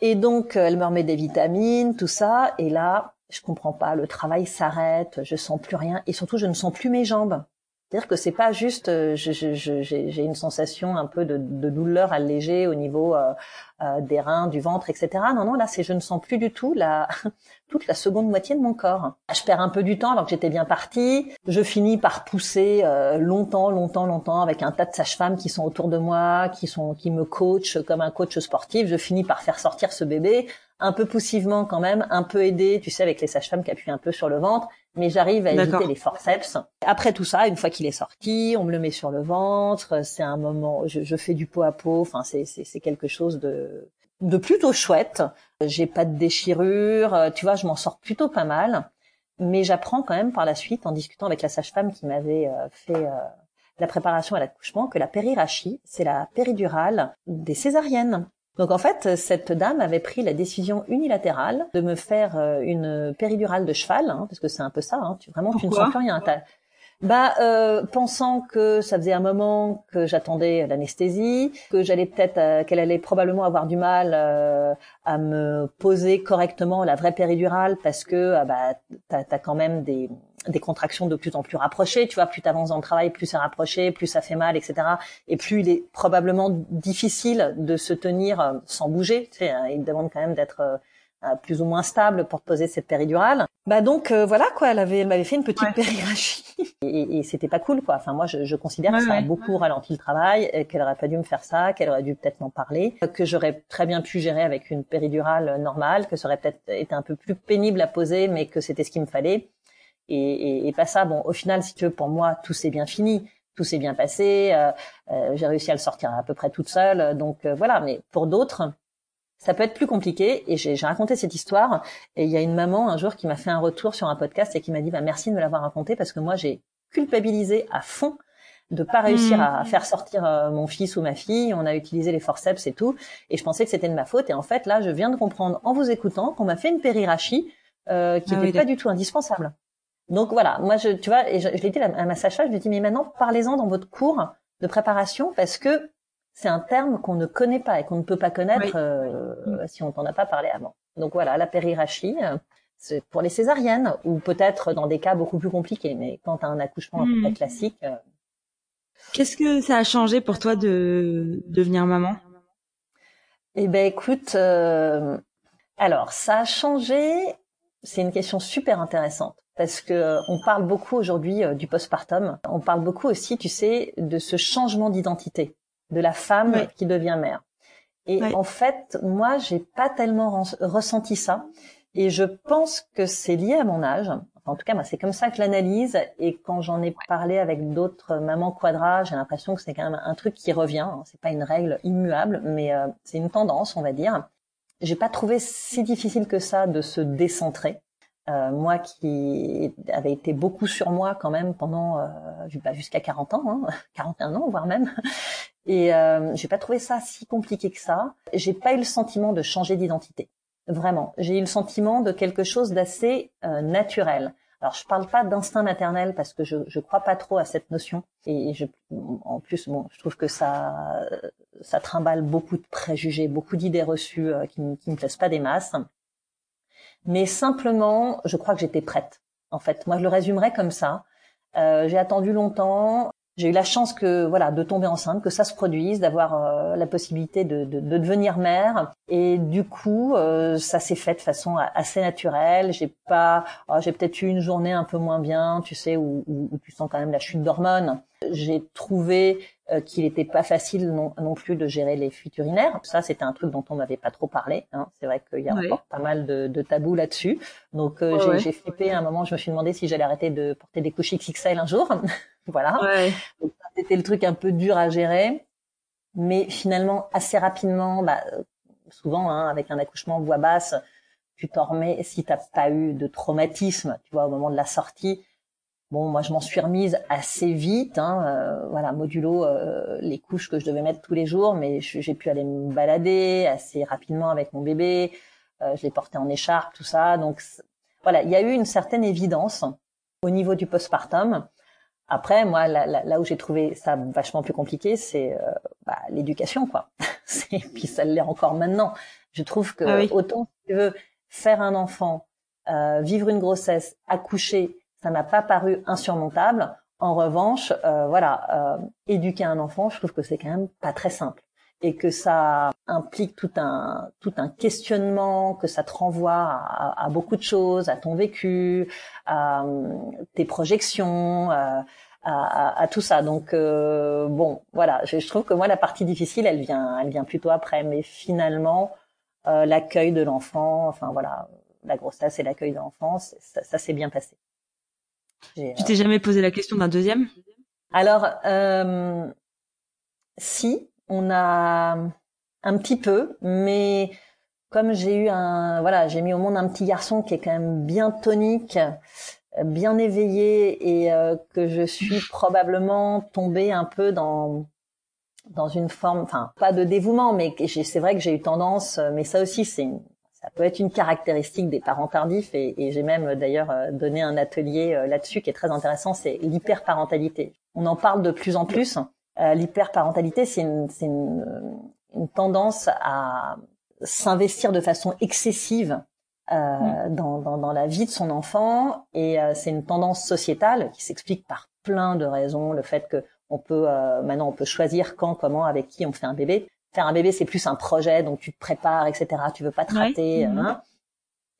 Et donc elle me remet des vitamines, tout ça et là je comprends pas, le travail s'arrête, je sens plus rien et surtout je ne sens plus mes jambes. C'est-à-dire que c'est pas juste, euh, j'ai une sensation un peu de, douleur allégée au niveau euh, euh, des reins, du ventre, etc. Non, non, là, c'est je ne sens plus du tout la toute la seconde moitié de mon corps. Je perds un peu du temps alors que j'étais bien partie. Je finis par pousser longtemps, longtemps, longtemps avec un tas de sages-femmes qui sont autour de moi, qui sont qui me coachent comme un coach sportif. Je finis par faire sortir ce bébé un peu poussivement quand même, un peu aidé, tu sais, avec les sages-femmes qui appuient un peu sur le ventre, mais j'arrive à éviter les forceps. Après tout ça, une fois qu'il est sorti, on me le met sur le ventre, c'est un moment, je, je fais du pot à pot, enfin c'est c'est quelque chose de de plutôt chouette. J'ai pas de déchirure, tu vois, je m'en sors plutôt pas mal, mais j'apprends quand même par la suite en discutant avec la sage-femme qui m'avait euh, fait euh, la préparation à l'accouchement que la périrachie, c'est la péridurale des césariennes. Donc en fait, cette dame avait pris la décision unilatérale de me faire euh, une péridurale de cheval, hein, parce que c'est un peu ça. Hein, tu vraiment tu ne sens plus rien. Bah, euh, pensant que ça faisait un moment que j'attendais l'anesthésie, que j'allais peut-être, euh, qu'elle allait probablement avoir du mal euh, à me poser correctement la vraie péridurale, parce que ah bah t'as as quand même des, des contractions de plus en plus rapprochées, tu vois, plus t'avances dans le travail, plus c'est rapproché, plus ça fait mal, etc. Et plus il est probablement difficile de se tenir sans bouger. Tu sais, hein, il demande quand même d'être euh, plus ou moins stable pour poser cette péridurale. Bah donc euh, voilà quoi, elle avait, elle m'avait fait une petite ouais. et, et c'était pas cool quoi. Enfin moi je, je considère que ça a beaucoup ralenti le travail, qu'elle aurait pas dû me faire ça, qu'elle aurait dû peut-être m'en parler, que j'aurais très bien pu gérer avec une péridurale normale, que ça aurait peut-être été un peu plus pénible à poser, mais que c'était ce qu'il me fallait. Et, et, et, pas ça. Bon, au final, si tu veux, pour moi, tout s'est bien fini, tout s'est bien passé. Euh, euh, j'ai réussi à le sortir à peu près toute seule. Donc voilà. Mais pour d'autres, ça peut être plus compliqué. Et j'ai raconté cette histoire. Et il y a une maman un jour qui m'a fait un retour sur un podcast et qui m'a dit bah, merci de me l'avoir raconté parce que moi j'ai culpabilisé à fond de pas réussir à mmh. faire sortir euh, mon fils ou ma fille. On a utilisé les forceps et tout. Et je pensais que c'était de ma faute. Et en fait, là, je viens de comprendre en vous écoutant qu'on m'a fait une périrachie euh, qui n'était ah pas du tout indispensable. Donc voilà, moi, je, tu vois, et je, je l'ai dit à ma sage-femme, je lui ai dit, mais maintenant, parlez-en dans votre cours de préparation parce que c'est un terme qu'on ne connaît pas et qu'on ne peut pas connaître euh, mm. si on t'en a pas parlé avant. Donc voilà, la périrachie, euh, c'est pour les césariennes ou peut-être dans des cas beaucoup plus compliqués, mais quand tu as un accouchement un peu mm. classique. Euh, Qu'est-ce que ça a changé pour toi de devenir maman? Eh ben écoute, alors ça a changé. C'est une question super intéressante parce que on parle beaucoup aujourd'hui du postpartum. On parle beaucoup aussi, tu sais, de ce changement d'identité de la femme qui devient mère. Et en fait, moi, j'ai pas tellement ressenti ça. Et je pense que c'est lié à mon âge. en tout cas, moi, c'est comme ça que je l'analyse. Et quand j'en ai parlé avec d'autres mamans quadra, j'ai l'impression que c'est quand même un truc qui revient. C'est pas une règle immuable, mais euh, c'est une tendance, on va dire. J'ai pas trouvé si difficile que ça de se décentrer. Euh, moi qui avait été beaucoup sur moi quand même pendant euh, bah, jusqu'à 40 ans, hein, 41 ans voire même, et euh, j'ai pas trouvé ça si compliqué que ça. J'ai pas eu le sentiment de changer d'identité, vraiment. J'ai eu le sentiment de quelque chose d'assez euh, naturel. Alors je parle pas d'instinct maternel parce que je je crois pas trop à cette notion et je en plus bon je trouve que ça ça trimballe beaucoup de préjugés, beaucoup d'idées reçues euh, qui qui me plaisent pas des masses. Mais simplement, je crois que j'étais prête. En fait, moi je le résumerais comme ça. Euh, j'ai attendu longtemps j'ai eu la chance que voilà de tomber enceinte, que ça se produise, d'avoir euh, la possibilité de, de, de, devenir mère. Et du coup, euh, ça s'est fait de façon assez naturelle. J'ai pas, oh, j'ai peut-être eu une journée un peu moins bien, tu sais, où, où, tu sens quand même la chute d'hormones. J'ai trouvé euh, qu'il n'était pas facile non, non, plus de gérer les fuites urinaires. Ça, c'était un truc dont on n'avait pas trop parlé. Hein. C'est vrai qu'il y a encore pas mal de, de tabous là-dessus. Donc, j'ai flippé à un moment. Je me suis demandé si j'allais arrêter de porter des couches XXL un jour. Voilà. C'était le truc un peu dur à gérer, mais finalement assez rapidement, bah, souvent hein, avec un accouchement voix basse, tu t'en remets. Si t'as pas eu de traumatisme, tu vois, au moment de la sortie, bon, moi je m'en suis remise assez vite. Hein, euh, voilà, modulo euh, les couches que je devais mettre tous les jours, mais j'ai pu aller me balader assez rapidement avec mon bébé. Euh, je l'ai porté en écharpe, tout ça. Donc voilà, il y a eu une certaine évidence au niveau du postpartum. Après, moi, là, là, où j'ai trouvé ça vachement plus compliqué, c'est euh, bah, l'éducation, quoi. Et puis ça l'est encore maintenant. Je trouve que ah autant si tu veux faire un enfant, euh, vivre une grossesse, accoucher, ça n'a pas paru insurmontable. En revanche, euh, voilà, éduquer un enfant, je trouve que c'est quand même pas très simple et que ça implique tout un tout un questionnement, que ça te renvoie à, à beaucoup de choses, à ton vécu, à tes projections, à, à, à tout ça. Donc euh, bon, voilà, je, je, trouve que moi la partie difficile, elle vient, elle vient plutôt après, mais finalement euh, l'accueil de l'enfant, enfin voilà, la grossesse et l'accueil de l'enfant, ça, ça s'est bien passé. Tu t'es jamais posé la question d'un deuxième? Alors euh, si, on a un petit peu, mais comme j'ai eu un, voilà, j'ai mis au monde un petit garçon qui est quand même bien tonique, bien éveillé et euh, que je suis probablement tombée un peu dans dans une forme, enfin pas de dévouement, mais c'est vrai que j'ai eu tendance, mais ça aussi c'est ça peut être une caractéristique des parents tardifs et, et j'ai même d'ailleurs euh, donné un atelier euh, là-dessus qui est très intéressant, c'est l'hyperparentalité. On en parle de plus en plus euh, l'hyperparentalité, c'est une, une, une, tendance à s'investir de façon excessive euh, mm. dans, dans, dans, la vie de son enfant et euh, c'est une tendance sociétale qui s'explique par plein de raisons. Le fait que on peut euh, maintenant on peut choisir quand, comment, avec qui on fait un bébé. Faire un bébé, c'est plus un projet, donc tu te prépares, etc. Tu veux pas te rater. Mm-hmm. Hein.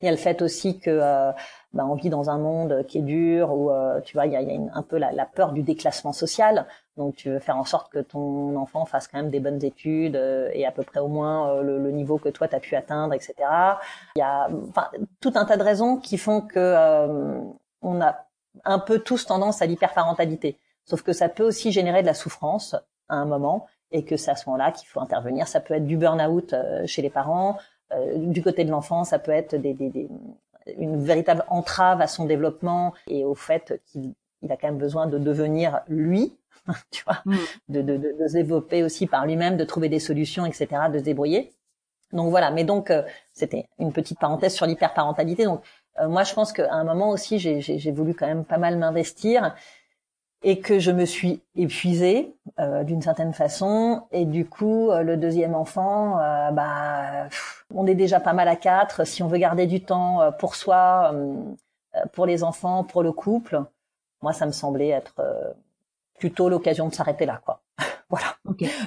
Il y a le fait aussi que euh, bah, on vit dans un monde qui est dur, où euh, tu vois, il y a, y a une, un peu la, la, peur du déclassement social. Donc tu veux faire en sorte que ton enfant fasse quand même des bonnes études euh, et à peu près au moins euh, le, le, niveau que toi tu as pu atteindre, etc. Il y a tout un tas de raisons qui font que on a un peu tous tendance à l'hyperparentalité. Sauf que ça peut aussi générer de la souffrance à un moment et que c'est à ce moment-là qu'il faut intervenir. Ça peut être du burn-out chez les parents, euh, du côté de l'enfant, ça peut être des, des, des, une véritable entrave à son développement et au fait qu'il il a quand même besoin de devenir lui, tu vois, mm. de, de, de, de, se développer aussi par lui-même, de trouver des solutions, etc., de se débrouiller. Donc voilà, mais donc euh, c'était une petite parenthèse sur l'hyperparentalité. Donc euh, moi je pense qu'à un moment aussi j'ai voulu quand même pas mal m'investir et que je me suis épuisée euh, d'une certaine façon. Et du coup euh, le deuxième enfant euh, bah on est déjà pas mal à quatre. Si on veut garder du temps euh, pour soi pour les enfants pour le couple moi ça me semblait être plutôt l'occasion de s'arrêter là quoi. Voilà.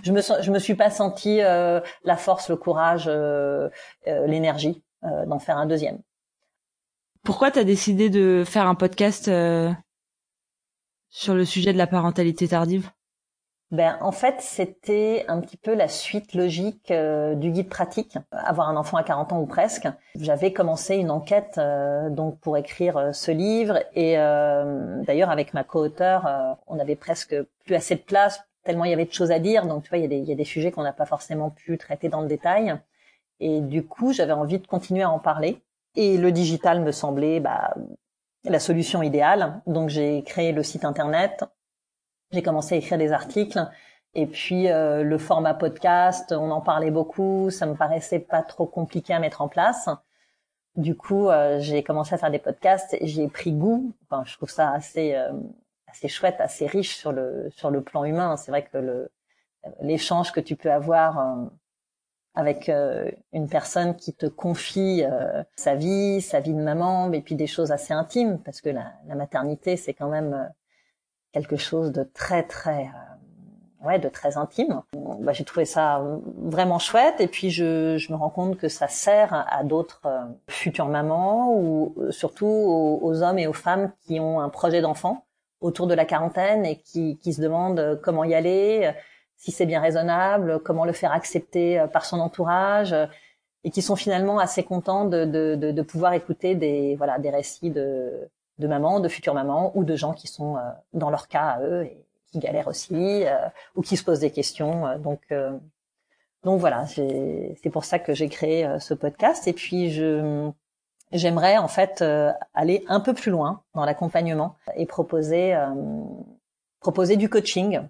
Je me je me suis pas senti la force le courage l'énergie d'en faire un deuxième. Pourquoi tu as décidé de faire un podcast sur le sujet de la parentalité tardive? Ben, en fait, c'était un petit peu la suite logique euh, du guide pratique, avoir un enfant à 40 ans ou presque. J'avais commencé une enquête euh, donc pour écrire euh, ce livre et d'ailleurs avec ma co-auteure, on avait presque plus assez de place tellement il y avait de choses à dire. Donc tu vois, il y a des, il y a des sujets qu'on n'a pas forcément pu traiter dans le détail. Et du coup, j'avais envie de continuer à en parler. Et le digital me semblait bah, la solution idéale. Donc j'ai créé le site internet, j'ai commencé à écrire des articles et puis euh, le format podcast, on en parlait beaucoup, ça me paraissait pas trop compliqué à mettre en place. du coup, j'ai commencé à faire des podcasts j'ai pris goût. Enfin, je trouve ça assez assez chouette, assez riche sur le sur le plan humain. C'est vrai que le l'échange que tu peux avoir avec euh, une personne qui te confie euh, sa vie, sa vie de maman, mais puis des choses assez intimes, parce que la, la maternité, c'est quand même euh, quelque chose de très, très, ouais, de très intime. Bah, J'ai trouvé ça vraiment chouette, et puis je, je, me rends compte que ça sert à d'autres futures mamans, ou surtout aux, aux, hommes et aux femmes qui ont un projet d'enfant autour de la quarantaine et qui, qui se demandent comment y aller si c'est bien raisonnable, comment le faire accepter euh, par son entourage, euh, et qui sont finalement assez contents de, de, de, de pouvoir écouter des voilà des récits de, de mamans, de futures mamans ou de gens qui sont euh, dans leur cas à eux et qui galèrent aussi ou qui se posent des questions. donc donc voilà, c'est pour ça que j'ai créé ce podcast. Et puis je j'aimerais en fait aller un peu plus loin dans l'accompagnement et proposer proposer du coaching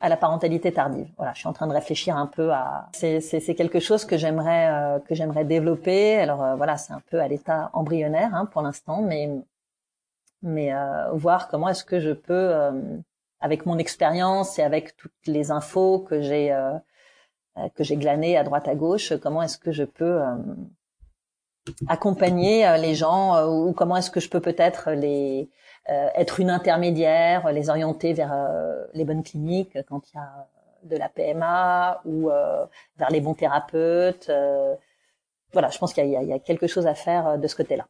à la parentalité tardive. Voilà, je suis en train de réfléchir un peu à. C'est c'est quelque chose que j'aimerais euh, que j'aimerais développer. Alors euh, voilà, c'est un peu à l'état embryonnaire hein, pour l'instant, mais mais euh, voir comment est-ce que je peux, avec mon expérience et avec toutes les infos que j'ai que j'ai glanées à droite à gauche, comment est-ce que je peux accompagner les gens ou comment est-ce que je peux peut-être les euh, être une intermédiaire, les orienter vers euh, les bonnes cliniques quand il y a de la PMA ou euh, vers les bons thérapeutes. voilà, je pense qu'il y, y, a quelque chose à faire de ce côté-là.